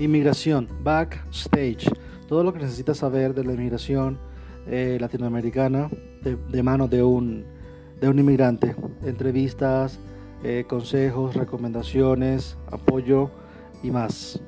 Inmigración, backstage, todo lo que necesitas saber de la inmigración eh, latinoamericana de, de mano de un, de un inmigrante. Entrevistas, eh, consejos, recomendaciones, apoyo y más.